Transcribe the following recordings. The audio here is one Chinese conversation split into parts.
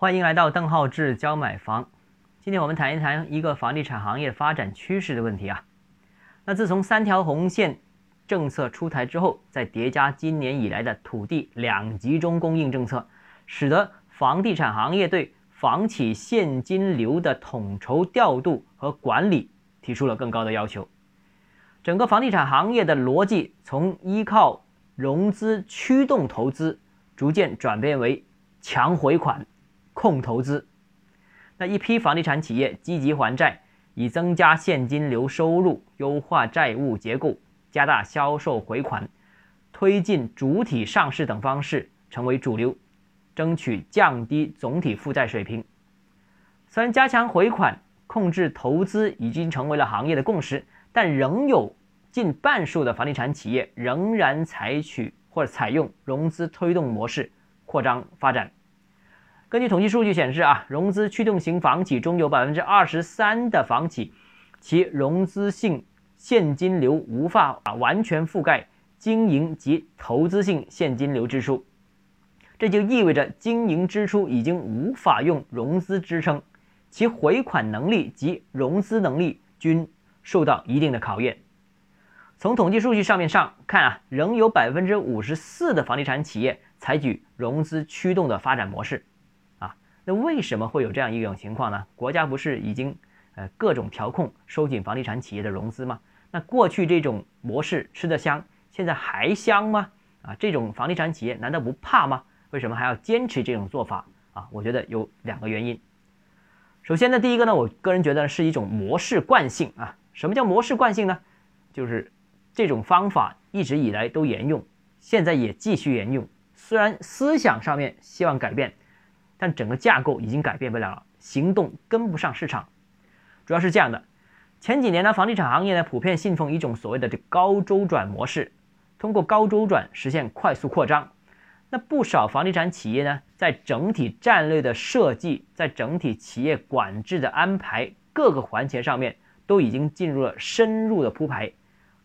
欢迎来到邓浩志教买房。今天我们谈一谈一个房地产行业发展趋势的问题啊。那自从三条红线政策出台之后，再叠加今年以来的土地两集中供应政策，使得房地产行业对房企现金流的统筹调度和管理提出了更高的要求。整个房地产行业的逻辑从依靠融资驱动投资，逐渐转变为强回款。控投资，那一批房地产企业积极还债，以增加现金流收入、优化债务结构、加大销售回款、推进主体上市等方式成为主流，争取降低总体负债水平。虽然加强回款、控制投资已经成为了行业的共识，但仍有近半数的房地产企业仍然采取或者采用融资推动模式扩张发展。根据统计数据显示，啊，融资驱动型房企中有百分之二十三的房企，其融资性现金流无法啊完全覆盖经营及投资性现金流支出，这就意味着经营支出已经无法用融资支撑，其回款能力及融资能力均受到一定的考验。从统计数据上面上看啊，仍有百分之五十四的房地产企业采取融资驱动的发展模式。那为什么会有这样一种情况呢？国家不是已经呃各种调控收紧房地产企业的融资吗？那过去这种模式吃得香，现在还香吗？啊，这种房地产企业难道不怕吗？为什么还要坚持这种做法啊？我觉得有两个原因。首先呢，第一个呢，我个人觉得是一种模式惯性啊。什么叫模式惯性呢？就是这种方法一直以来都沿用，现在也继续沿用。虽然思想上面希望改变。但整个架构已经改变不了了，行动跟不上市场，主要是这样的。前几年呢，房地产行业呢普遍信奉一种所谓的这高周转模式，通过高周转实现快速扩张。那不少房地产企业呢，在整体战略的设计，在整体企业管制的安排各个环节上面，都已经进入了深入的铺排，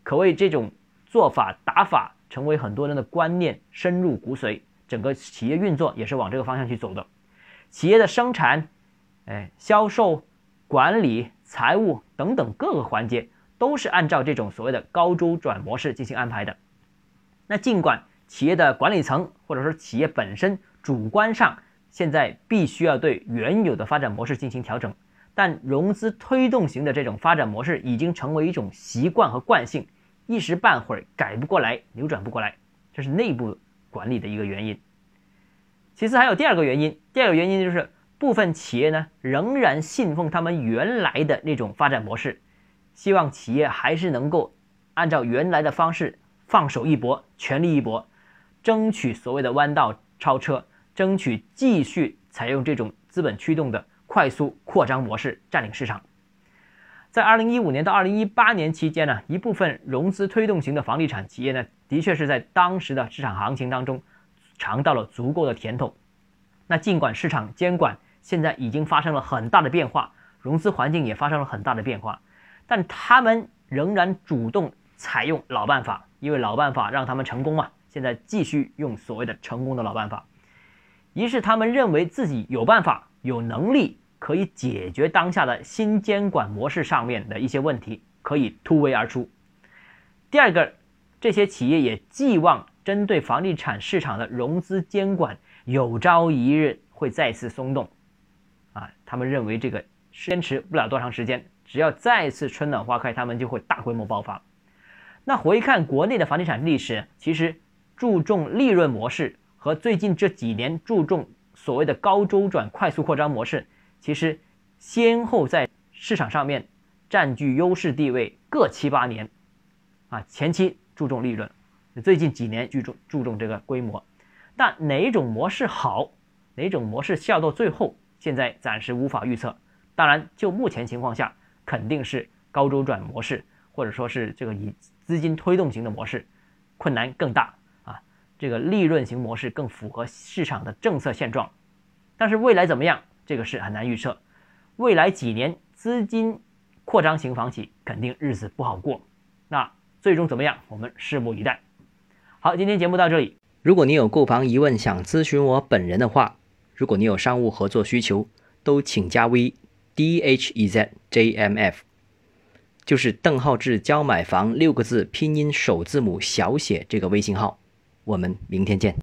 可谓这种做法打法成为很多人的观念，深入骨髓，整个企业运作也是往这个方向去走的。企业的生产、哎销售、管理、财务等等各个环节都是按照这种所谓的高周转模式进行安排的。那尽管企业的管理层或者说企业本身主观上现在必须要对原有的发展模式进行调整，但融资推动型的这种发展模式已经成为一种习惯和惯性，一时半会儿改不过来、扭转不过来，这是内部管理的一个原因。其次还有第二个原因，第二个原因就是部分企业呢仍然信奉他们原来的那种发展模式，希望企业还是能够按照原来的方式放手一搏，全力一搏，争取所谓的弯道超车，争取继续采用这种资本驱动的快速扩张模式占领市场。在二零一五年到二零一八年期间呢，一部分融资推动型的房地产企业呢，的确是在当时的市场行情当中。尝到了足够的甜头，那尽管市场监管现在已经发生了很大的变化，融资环境也发生了很大的变化，但他们仍然主动采用老办法，因为老办法让他们成功嘛。现在继续用所谓的成功的老办法，一是他们认为自己有办法、有能力可以解决当下的新监管模式上面的一些问题，可以突围而出；第二个，这些企业也寄望。针对房地产市场的融资监管，有朝一日会再次松动，啊，他们认为这个坚持不了多长时间，只要再次春暖花开，他们就会大规模爆发。那回看国内的房地产历史，其实注重利润模式和最近这几年注重所谓的高周转快速扩张模式，其实先后在市场上面占据优势地位各七八年，啊，前期注重利润。最近几年注重注重这个规模，但哪种模式好，哪种模式笑到最后，现在暂时无法预测。当然，就目前情况下，肯定是高周转模式，或者说是这个以资金推动型的模式，困难更大啊。这个利润型模式更符合市场的政策现状。但是未来怎么样，这个是很难预测。未来几年资金扩张型房企肯定日子不好过。那最终怎么样，我们拭目以待。好，今天节目到这里。如果你有购房疑问，想咨询我本人的话，如果你有商务合作需求，都请加 V d h e z j m f，就是邓浩志教买房六个字拼音首字母小写这个微信号。我们明天见。